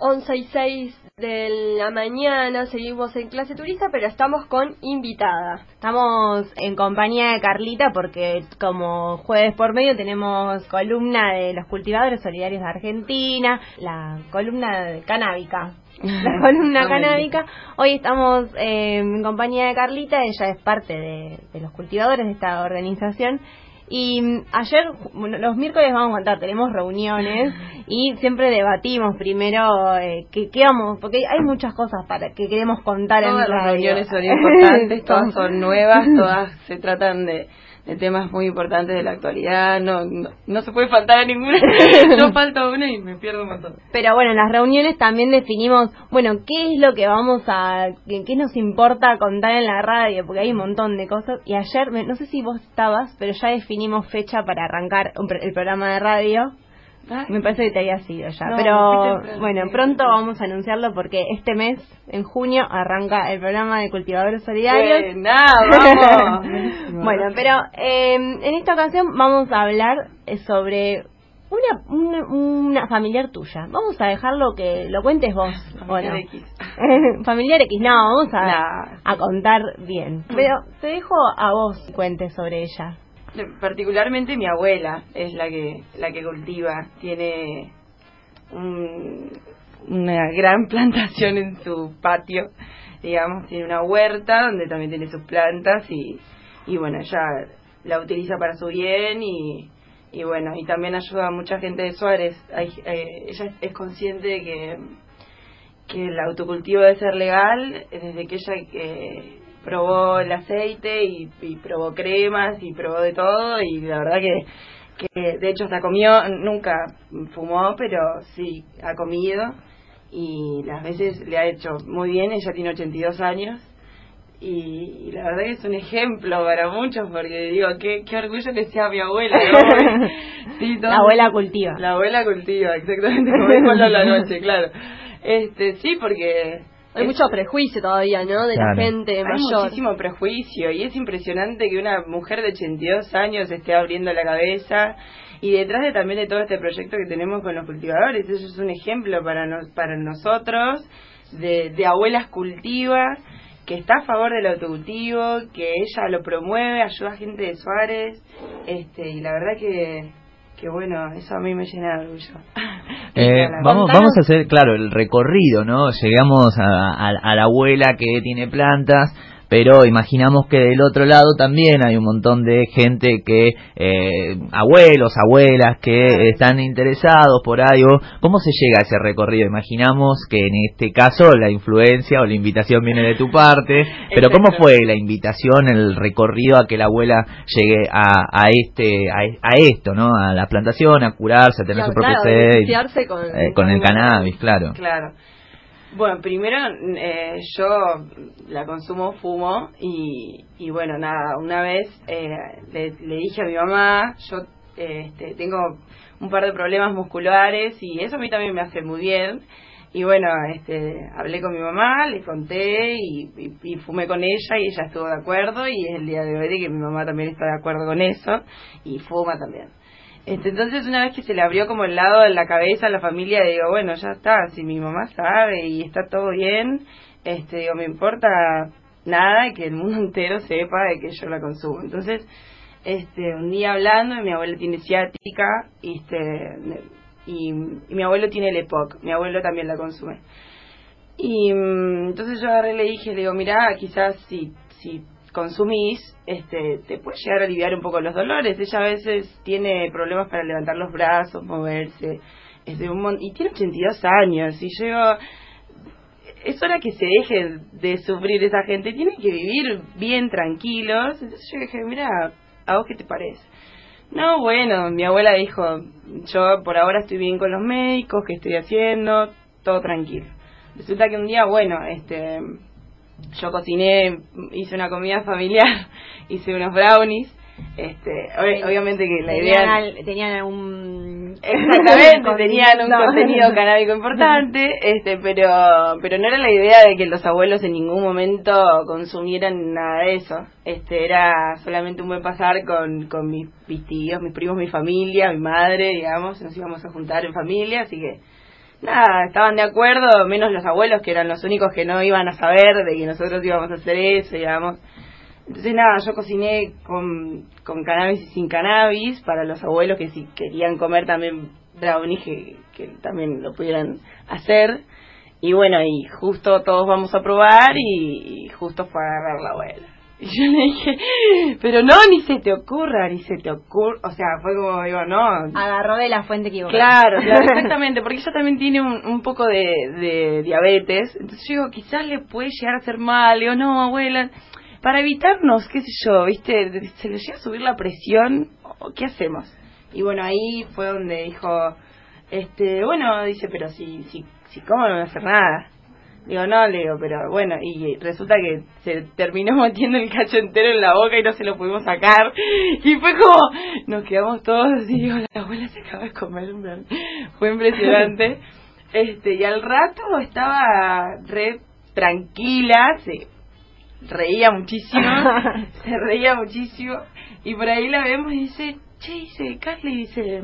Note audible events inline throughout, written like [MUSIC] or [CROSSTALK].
11 y 6 de la mañana, seguimos en clase turista, pero estamos con invitada. Estamos en compañía de Carlita porque como jueves por medio tenemos columna de los cultivadores solidarios de Argentina, la columna de canábica. [LAUGHS] La columna canábica. Hoy estamos eh, en compañía de Carlita, ella es parte de, de los cultivadores de esta organización y mm, ayer, los miércoles vamos a contar, tenemos reuniones y siempre debatimos primero eh, qué, vamos, porque hay muchas cosas para que queremos contar en las reuniones son [LAUGHS] importantes, todas son nuevas, [LAUGHS] todas se tratan de de temas muy importantes de la actualidad, no, no, se puede faltar a ninguna, [LAUGHS] yo falto una y me pierdo un montón. Pero bueno, en las reuniones también definimos, bueno, qué es lo que vamos a, qué, qué nos importa contar en la radio, porque hay un montón de cosas, y ayer, no sé si vos estabas, pero ya definimos fecha para arrancar el programa de radio. Me parece que te había sido ya. pero bueno, pronto vamos a anunciarlo porque este mes, en junio, arranca el programa de cultivadores solidarios. [LAUGHS] bueno, pero em, en esta ocasión vamos a hablar eh, sobre una, una, familiar tuya. Vamos a dejarlo que lo cuentes vos. Familiar X. [LAUGHS] familiar X, no, vamos a, a contar bien. Pero te dejo a vos que cuentes sobre ella particularmente mi abuela es la que la que cultiva tiene una gran [LAUGHS] plantación en su patio digamos tiene una huerta donde también tiene sus plantas y y bueno ella la utiliza para su bien y y bueno y también ayuda a mucha gente de Suárez. Eh, ella es consciente de que que el autocultivo debe ser legal desde que ella eh, probó el aceite y, probó cremas y probó de todo y la verdad que, que de hecho hasta comió, nunca fumó, pero sí ha comido y las veces le ha hecho muy bien, ella tiene 82 años y, la verdad que es un ejemplo para muchos porque digo, qué, qué orgullo que sea mi abuela. [LAUGHS] la abuela cultiva. La abuela cultiva, exactamente como dijo la noche, claro. Este, sí, porque hay mucho prejuicio todavía, ¿no? De la gente mayor. Hay muchísimo prejuicio y es impresionante que una mujer de 82 años esté abriendo la cabeza y detrás de también de todo este proyecto que tenemos con los cultivadores, eso es un ejemplo para para nosotros de, de abuelas cultivas que está a favor del autocultivo, que ella lo promueve, ayuda a gente de Suárez, este y la verdad que que bueno, eso a mí me llena de orgullo. Eh, vamos, vamos a hacer, claro, el recorrido, ¿no? Llegamos a, a la abuela que tiene plantas, pero imaginamos que del otro lado también hay un montón de gente que, eh, abuelos, abuelas, que están interesados por algo. ¿Cómo se llega a ese recorrido? Imaginamos que en este caso la influencia o la invitación viene de tu parte, pero ¿cómo fue la invitación, el recorrido a que la abuela llegue a, a este, a, esto, ¿no? A la plantación, a curarse, a tener su propio sed, con, eh, con el cannabis, claro. Claro. Bueno, primero eh, yo la consumo, fumo y, y bueno, nada, una vez eh, le, dije a mi mamá, yo este, tengo un par de problemas musculares y eso a mí también me hace muy bien. Y bueno, este, hablé con mi mamá, le conté y, fumé con ella y ella estuvo de acuerdo y es el día de hoy que mi mamá también está de acuerdo con eso y fuma también. Este, entonces una vez que se le abrió como el lado de la cabeza a la familia, digo, bueno, ya está, si mi mamá sabe y está todo bien, este, digo, me importa nada que el mundo [LAUGHS] entero sepa de que yo la consumo. Entonces, este, un día hablando, mi abuelo tiene ciática y, este, y, mi abuelo tiene el EPOC, mi abuelo también la consume. Y mm, entonces yo agarré y le dije, digo, mira, quizás si, si consumís, este, te puede llegar a aliviar un poco los dolores. Ella a veces tiene problemas para levantar los brazos, moverse, este, un y tiene 82 años. Y yo es hora que se deje de sufrir esa gente, tienen que vivir bien tranquilos. Entonces yo dije, mira, ¿a vos qué te parece? No, bueno, mi abuela dijo, yo por ahora estoy bien con los médicos, ¿qué estoy haciendo? Todo tranquilo. Resulta que un día, bueno, este yo cociné, hice una comida familiar, [LAUGHS] hice unos brownies. Este, obviamente que la idea tenían un [LAUGHS] exactamente tenían un contenido [LAUGHS] canábico importante este pero pero no era la idea de que los abuelos en ningún momento consumieran nada de eso este era solamente un buen pasar con con mis, mis tíos mis primos mi familia mi madre digamos nos íbamos a juntar en familia así que nada, estaban de acuerdo, menos los abuelos que eran los únicos que no iban a saber de que nosotros íbamos a hacer eso, digamos. Entonces nada, yo cociné con, con cannabis y sin cannabis para los abuelos que si querían comer también brownies que, que también lo pudieran hacer. Y bueno, y justo todos vamos a probar y, justo fue a agarrar la abuela. [LAUGHS] Y yo le dije, pero no, ni se te ocurra, ni se te ocurra. O sea, fue como, digo, no. Agarró de la fuente que Claro, claro, [LAUGHS] exactamente, porque ella también tiene un, un poco de, de diabetes. Entonces yo digo, quizás le puede llegar a hacer mal. Digo, no, abuela, para evitarnos, qué sé yo, ¿viste? Se le llega a subir la presión, ¿qué hacemos? Y bueno, ahí fue donde dijo, este, bueno, dice, pero si, si, si cómo no voy a hacer nada. Digo, no, le digo, pero bueno, y resulta que se terminó [LAUGHS] metiendo el cacho entero en la boca y no se lo pudimos sacar. [LAUGHS] Y fue como, nos quedamos todos así, digo, la abuela se acaba de comer un Fue impresionante. [LAUGHS] este Y al rato estaba re tranquila, se reía muchísimo, se reía muchísimo. Y por ahí la vemos y dice, che, dice, Carly, dice,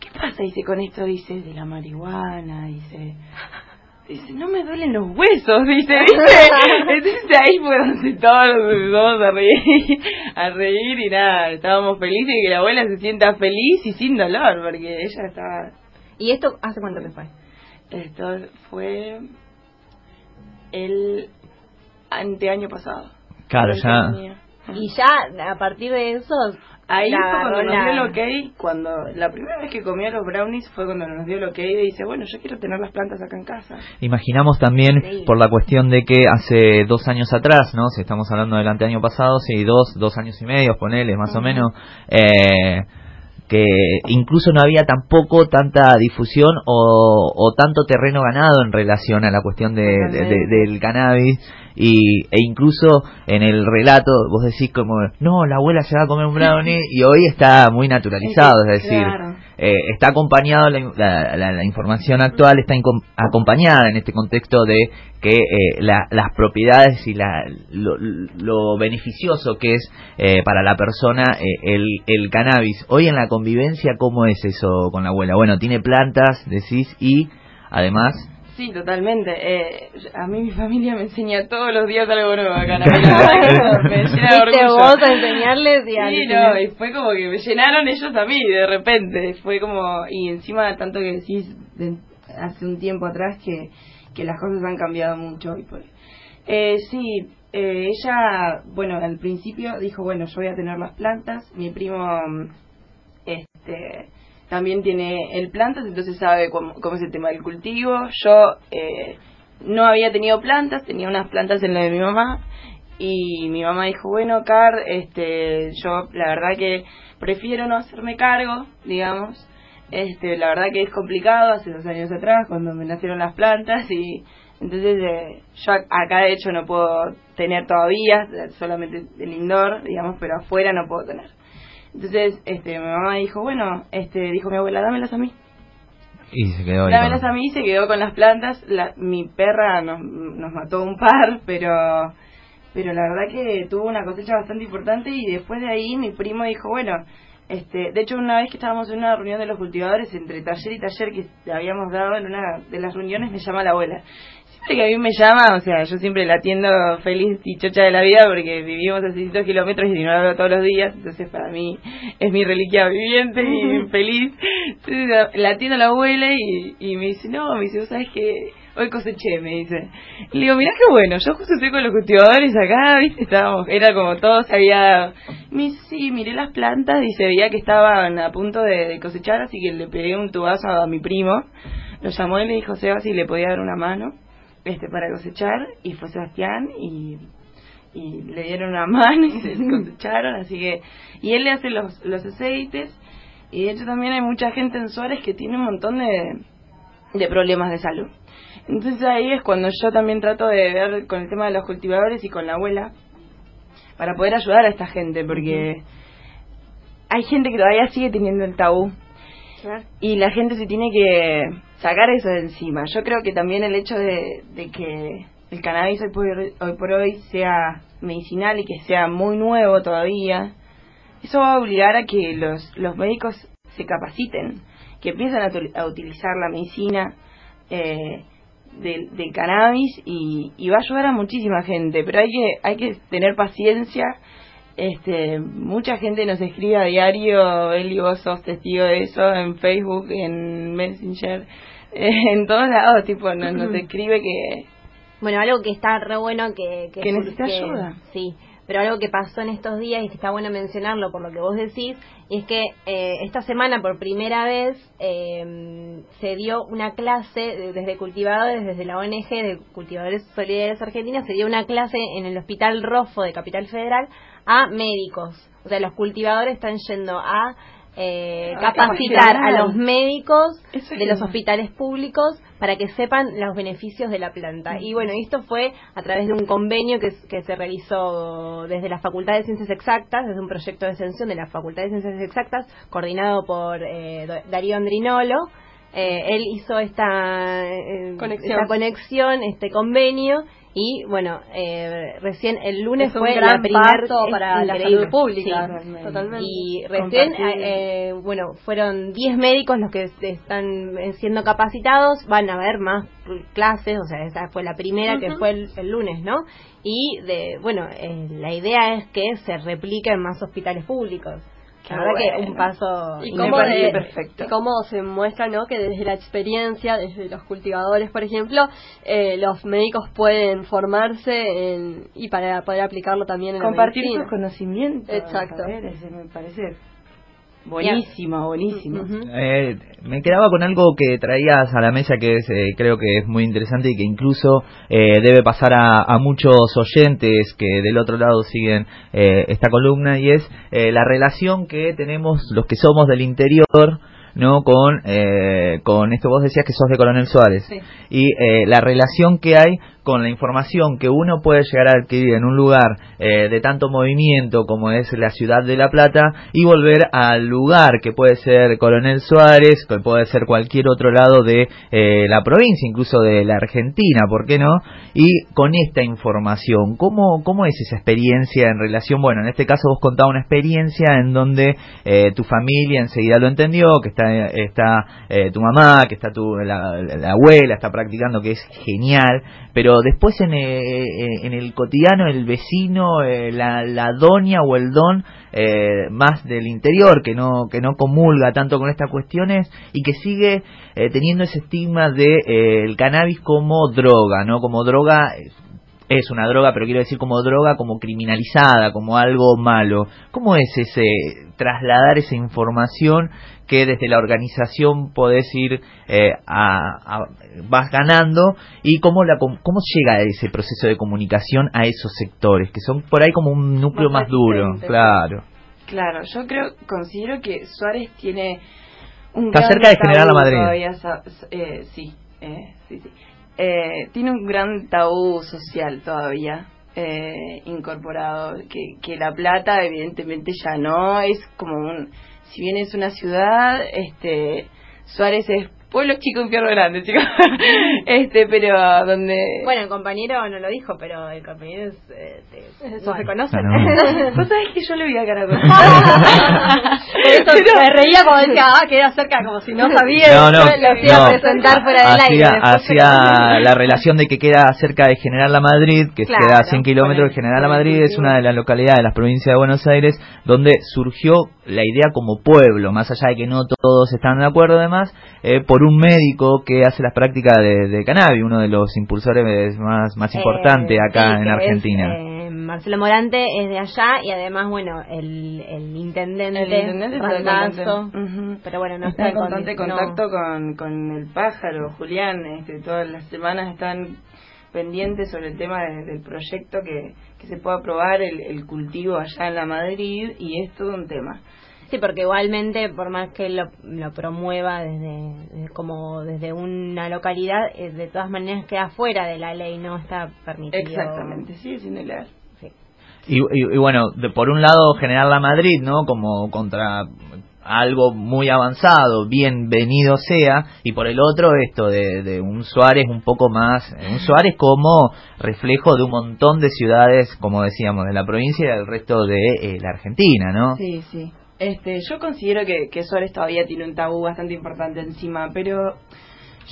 ¿qué pasa? Dice, con esto, dice, de la marihuana, dice, dice, no me duelen los huesos, dice, dice. [LAUGHS] Entonces ahí fue donde todos nos empezamos a reír, a reír y nada, estábamos felices y que la abuela se sienta feliz y sin dolor, porque ella estaba... ¿Y esto hace cuánto que fue? Esto fue el anteaño pasado. Claro, ya... Y ya a partir de eso Ahí fue cuando nos dio el ok, cuando la primera vez que comió los brownies fue cuando nos dio el ok y dice, bueno, yo quiero tener las plantas acá en casa. Imaginamos también por la cuestión de que hace dos años atrás, ¿no? Si estamos hablando del anteaño pasado, sí, dos, dos años y medio, ponele, más o menos, eh, que incluso no había tampoco tanta difusión o, o, tanto terreno ganado en relación a la cuestión de, del cannabis y, e incluso en el relato vos decís como no la abuela se va a comer un brownie [LAUGHS] y hoy está muy naturalizado es decir eh, está acompañado la, la, información actual está acompañada en este contexto de que eh, las propiedades y la, lo, beneficioso que es eh, para la persona el, el cannabis. Hoy en la convivencia cómo es eso con la abuela bueno tiene plantas decís y además Sí, totalmente. Eh, a mí mi familia me enseña todos los días algo nuevo acá. [LAUGHS] me llena de vos a enseñarles y Sí, no, y fue como que me llenaron ellos a mí de repente. Fue como, y encima tanto que decís hace un tiempo atrás que, que las cosas han cambiado mucho. Y pues, eh, sí, eh, ella, bueno, al principio dijo, bueno, yo voy a tener las plantas. Mi primo, este también tiene el plantas, entonces sabe cómo, es el tema del cultivo. Yo eh, no había tenido plantas, tenía unas plantas en la de mi mamá y mi mamá dijo, bueno, Car, este, yo la verdad que prefiero no hacerme cargo, digamos. Este, la verdad que es complicado, hace dos años atrás, cuando me nacieron las plantas y entonces eh, yo acá de hecho no puedo tener todavía, solamente el indoor, digamos, pero afuera no puedo tener. Entonces, este, mi mamá dijo, bueno, este, dijo mi abuela, dámelas a mí. Y se quedó Dámelas a mí, se quedó con las plantas. La, mi perra nos, nos mató un par, pero pero la verdad que tuvo una cosecha bastante importante y después de ahí mi primo dijo, bueno, este, de hecho una vez que estábamos en una reunión de los cultivadores entre taller y taller que habíamos dado en una de las reuniones me llama la abuela siempre que a mí me llama, o sea, yo siempre la atiendo feliz y chocha de la vida porque vivimos a 600 kilómetros y no la veo todos los días, entonces para mí es mi reliquia viviente y [LAUGHS] feliz. Entonces la atiendo a la abuela y, y me dice, no, me dice, ¿vos sabes que hoy coseché? Me dice. le digo, mirá qué bueno, yo justo estoy con los cultivadores acá, viste, estábamos, era como todo se había... Me dice, sí, miré las plantas y se veía que estaban a punto de, de cosechar, así que le pegué un tubazo a mi primo. Lo llamó y le dijo, Seba, si le podía dar una mano este para cosechar y fue Sebastián y, y le dieron una [LAUGHS] mano y se cosecharon, así que y él le hace los, los aceites y de hecho también hay mucha gente en Suárez que tiene un montón de, de problemas de salud. Entonces ahí es cuando yo también trato de ver con el tema de los cultivadores y con la abuela para poder ayudar a esta gente porque hay gente que todavía sigue teniendo el tabú. Y la gente se tiene que sacar eso de encima. Yo creo que también el hecho de, que el cannabis hoy por, hoy por hoy sea medicinal y que sea muy nuevo todavía, eso va a obligar a que los, los médicos se capaciten que empiezan a, utilizar la medicina eh, del, cannabis y, y, va a ayudar a muchísima gente, pero hay que, hay que tener paciencia. Este, mucha gente nos escribe a diario, Eli, vos sos testigo de eso, en Facebook, en Messenger, [LAUGHS] en todos lados, tipo, nos, nos escribe que... Bueno, algo que está re bueno que... Que, necesita ayuda. Sí, pero algo que pasó en estos días y que está bueno mencionarlo por lo que vos decís, es que eh, esta semana por primera vez eh, se dio una clase desde cultivadores, desde la ONG de Cultivadores Solidarios Argentinos, se dio una clase en el Hospital Rofo de Capital Federal a médicos. O sea, los cultivadores están yendo a eh, capacitar a los médicos de los hospitales públicos para que sepan los beneficios de la planta. Y bueno, esto fue a través de un convenio que, se realizó desde la Facultad de Ciencias Exactas, desde un proyecto de extensión de la Facultad de Ciencias Exactas, coordinado por eh, Darío Andrinolo. Eh, él hizo esta, esta conexión, este convenio y bueno, eh, recién el lunes fue la primera para la salud pública. totalmente. Y recién, eh, bueno, fueron 10 médicos los que están siendo capacitados. Van a haber más clases, o sea, esa fue la primera que fue el, lunes, ¿no? Y de, bueno, eh, la idea es que se replique en más hospitales públicos. La verdad que un paso y cómo, perfecto. cómo se muestra no que desde la experiencia desde los cultivadores por ejemplo eh, los médicos pueden formarse en, y para poder aplicarlo también en compartir sus conocimientos exacto. me parece Buenísima, buenísima. Eh, me quedaba con algo que traías a la mesa que es, eh, creo que es muy interesante y que incluso eh, debe pasar a, a, muchos oyentes que del otro lado siguen esta columna y es la relación que tenemos los que somos del interior no con con esto vos decías que sos de Coronel Suárez. Y la relación que hay con la información que uno puede llegar a adquirir en un lugar eh, de tanto movimiento como es la ciudad de La Plata y volver al lugar que puede ser Coronel Suárez, que puede ser cualquier otro lado de eh, la provincia, incluso de la Argentina, ¿por qué no? Y con esta información, ¿cómo, ¿cómo es esa experiencia en relación? Bueno, en este caso vos contabas una experiencia en donde eh, tu familia enseguida lo entendió, que está, está tu mamá, que está tu, la abuela, está practicando, que es genial, pero después en, eh, eh, en el cotidiano el vecino, eh, la, la, doña o el don más del interior que no que no comulga tanto con estas cuestiones y que sigue teniendo ese estigma de el cannabis como droga, no como droga es una droga, pero quiero decir como droga, como criminalizada, como algo malo. ¿Cómo es ese trasladar esa información que desde la organización podés ir eh, a, vas ganando y cómo la cómo llega ese proceso de comunicación a esos sectores que son por ahí como un núcleo más, duro claro. Claro yo creo considero que Suárez tiene un está cerca de General La Madrid eh, sí eh, sí sí tiene un gran tabú social todavía incorporado que, que la plata evidentemente ya no es como un si bien es una ciudad, este Suárez es pueblo chico, infierno grande, chicos. [LAUGHS] este, pero donde... Bueno, el compañero no lo dijo, pero el compañero es... Eh, eso se conoce. [LAUGHS] [LAUGHS] Vos sabés que yo le vi a cara con eso me reía como decía, ah, queda cerca, como si no sabía. No, no, lo hacía presentar fuera del aire. Hacia la relación de que queda cerca de General La Madrid, que queda a 100 kilómetros de General La Madrid, es una de las localidades de las provincias de Buenos Aires, donde surgió la idea como pueblo, más allá de que no todos están de acuerdo además, eh, por un médico que hace las prácticas de, cannabis, uno de los impulsores más, más importantes eh, acá en Argentina. Eh, Marcelo Morante es de allá y además, bueno, el, el intendente, el intendente pero bueno, no está, en constante contacto con, con el pájaro, Julián, este, todas las semanas están pendientes sobre el tema del proyecto que, que se pueda aprobar el, el cultivo allá en la Madrid y es todo un tema. Sí, porque igualmente, por más que lo, lo promueva desde, como desde una localidad, eh, de todas maneras queda fuera de la ley, no está permitido. Exactamente, sí, es ilegal. Y, y, bueno, de, por un lado generar la Madrid, ¿no? Como contra algo muy avanzado, bienvenido sea, y por el otro esto de, de, un Suárez un poco más, un Suárez como reflejo de un montón de ciudades, como decíamos, de la provincia y del resto de eh, la Argentina, ¿no? Sí, sí. Este, yo considero que, que Suárez todavía tiene un tabú bastante importante encima, pero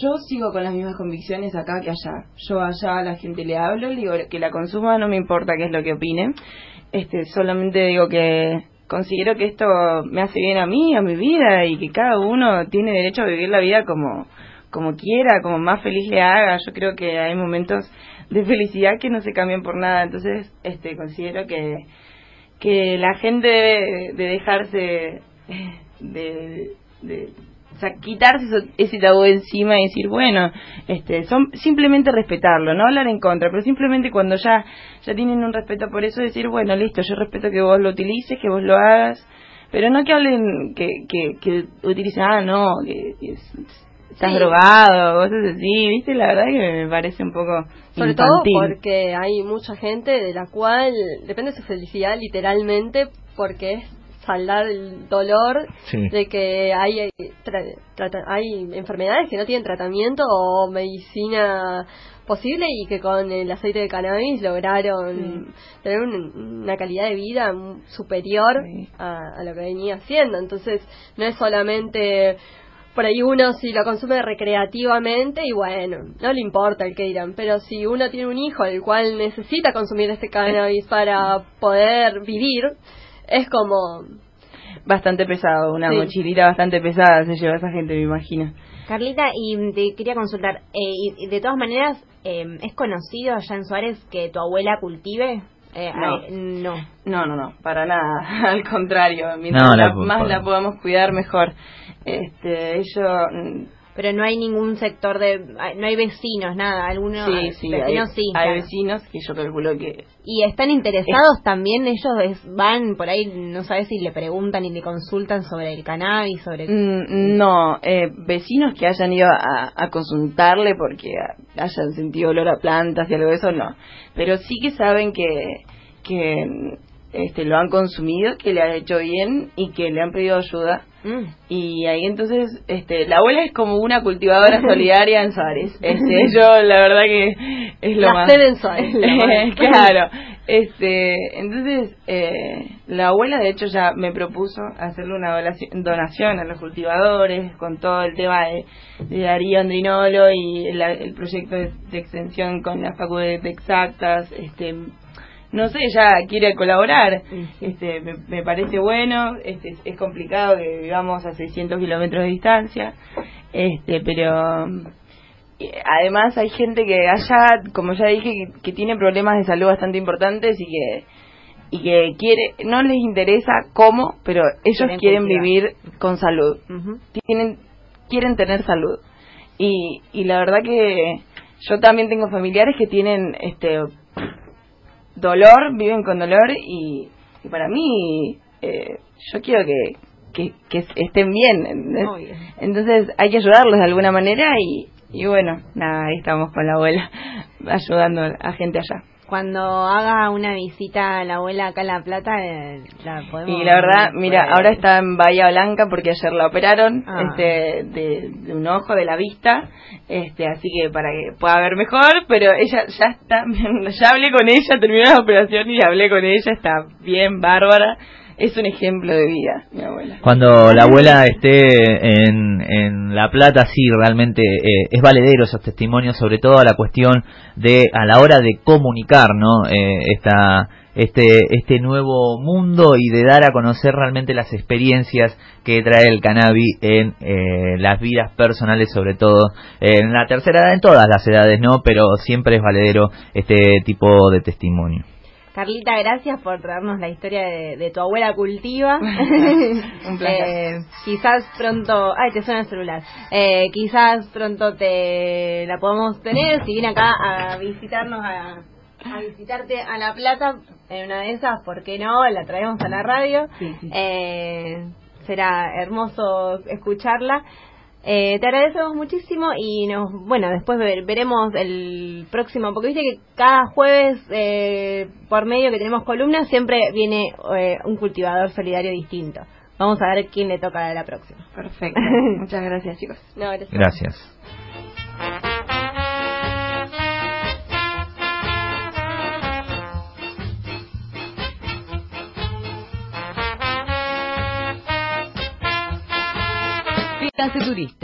yo sigo con las mismas convicciones acá que allá. Yo allá a la gente le hablo, le digo que la consuma, no me importa qué es lo que opine. Este, solamente digo que considero que esto me hace bien a mí, a mi vida y que cada uno tiene derecho a vivir la vida como como quiera, como más feliz le haga. Yo creo que hay momentos de felicidad que no se cambian por nada. Entonces, este considero que que la gente debe de dejarse de, de o sea, quitarse ese tabú encima y decir, bueno, este, son simplemente respetarlo, no hablar en contra, pero simplemente cuando ya ya tienen un respeto por eso decir, bueno, listo, yo respeto que vos lo utilices, que vos lo hagas, pero no que hablen que que, que utilicen, ah, no, que, estás drogado, cosas así, ¿viste? La verdad que me parece un poco Sobre todo porque hay mucha gente de la cual depende su felicidad literalmente porque es saldar el dolor de que hay hay enfermedades que no tienen tratamiento o medicina posible y que con el aceite de cannabis lograron tener una calidad de vida superior a, lo que venía haciendo. Entonces, no es solamente por ahí uno si lo consume recreativamente y bueno, no le importa el que dirán, pero si uno tiene un hijo el cual necesita consumir este cannabis para poder vivir, es como bastante pesado, una mochilita bastante pesada se lleva esa gente, me imagino. Carlita, y te quería consultar, eh, y de todas maneras, eh, ¿es conocido allá en Suárez que tu abuela cultive? Eh, no. no. no, no, para nada, [LAUGHS] al contrario, mientras más la podamos cuidar, mejor. Este, ellos pero no hay ningún sector de no hay vecinos nada algunos sí, sí, vecinos hay, sí hay vecinos que yo calculo que y están interesados también ellos van por ahí no sabes si le preguntan y le consultan sobre el cannabis sobre mm, no eh, vecinos que hayan ido a, a, consultarle porque hayan sentido olor a plantas y algo de eso no pero sí que saben que que este, lo han consumido, que le ha hecho bien y que le han pedido ayuda. Mm. Y ahí entonces, este, la abuela es como una cultivadora [LAUGHS] solidaria en Suárez. Este, [LAUGHS] yo la verdad que es lo la más... en Suárez. [LAUGHS] claro. Este, entonces, eh, la abuela de hecho ya me propuso hacerle una donación a los cultivadores con todo el tema de, Darío Andrinolo y el, proyecto de, extensión con la facultad de exactas, este no sé, ya quiere colaborar. Este, me, parece bueno, este, es complicado que vivamos a 600 kilómetros de distancia, este, pero eh, además hay gente que allá, como ya dije, que, tiene problemas de salud bastante importantes y que y que quiere no les interesa cómo, pero ellos quieren, vivir con salud. Tienen quieren tener salud. Y y la verdad que yo también tengo familiares que tienen este dolor, viven con dolor y, para mí eh, yo quiero que, que, estén bien. Entonces hay que ayudarlos de alguna manera y, y bueno, nada, ahí estamos con la abuela [LAUGHS] ayudando a gente allá cuando haga una visita a la abuela acá en La Plata, eh, la podemos... Y la verdad, mira, ahora está en Bahía Blanca porque ayer la operaron ah. este, de, un ojo, de la vista, este así que para que pueda ver mejor, pero ella ya está, [LAUGHS] ya hablé con ella, terminó la operación y hablé con ella, está bien, bárbara es un ejemplo de vida, mi abuela. Cuando la abuela esté en, en La Plata, sí, realmente eh, es valedero esos testimonios, sobre todo a la cuestión de, a la hora de comunicar, ¿no? Eh, esta, este, este nuevo mundo y de dar a conocer realmente las experiencias que trae el cannabis en eh, las vidas personales, sobre todo en la tercera edad, en todas las edades, ¿no? Pero siempre es valedero este tipo de testimonio. Carlita, gracias por traernos la historia de, tu abuela cultiva. [LAUGHS] Un placer. Eh, quizás pronto, ay, te suena el celular. Eh, quizás pronto te la podemos tener si viene acá a visitarnos a, visitarte a La Plata en una de esas, ¿por qué no? La traemos a la radio. Eh, será hermoso escucharla. Eh, te agradecemos muchísimo y nos, bueno, después veremos el próximo, porque viste que cada jueves eh, por medio que tenemos columnas siempre viene eh, un cultivador solidario distinto. Vamos a ver quién le toca a la próxima. Perfecto. [LAUGHS] Muchas gracias, chicos. gracias. Enlace Turista.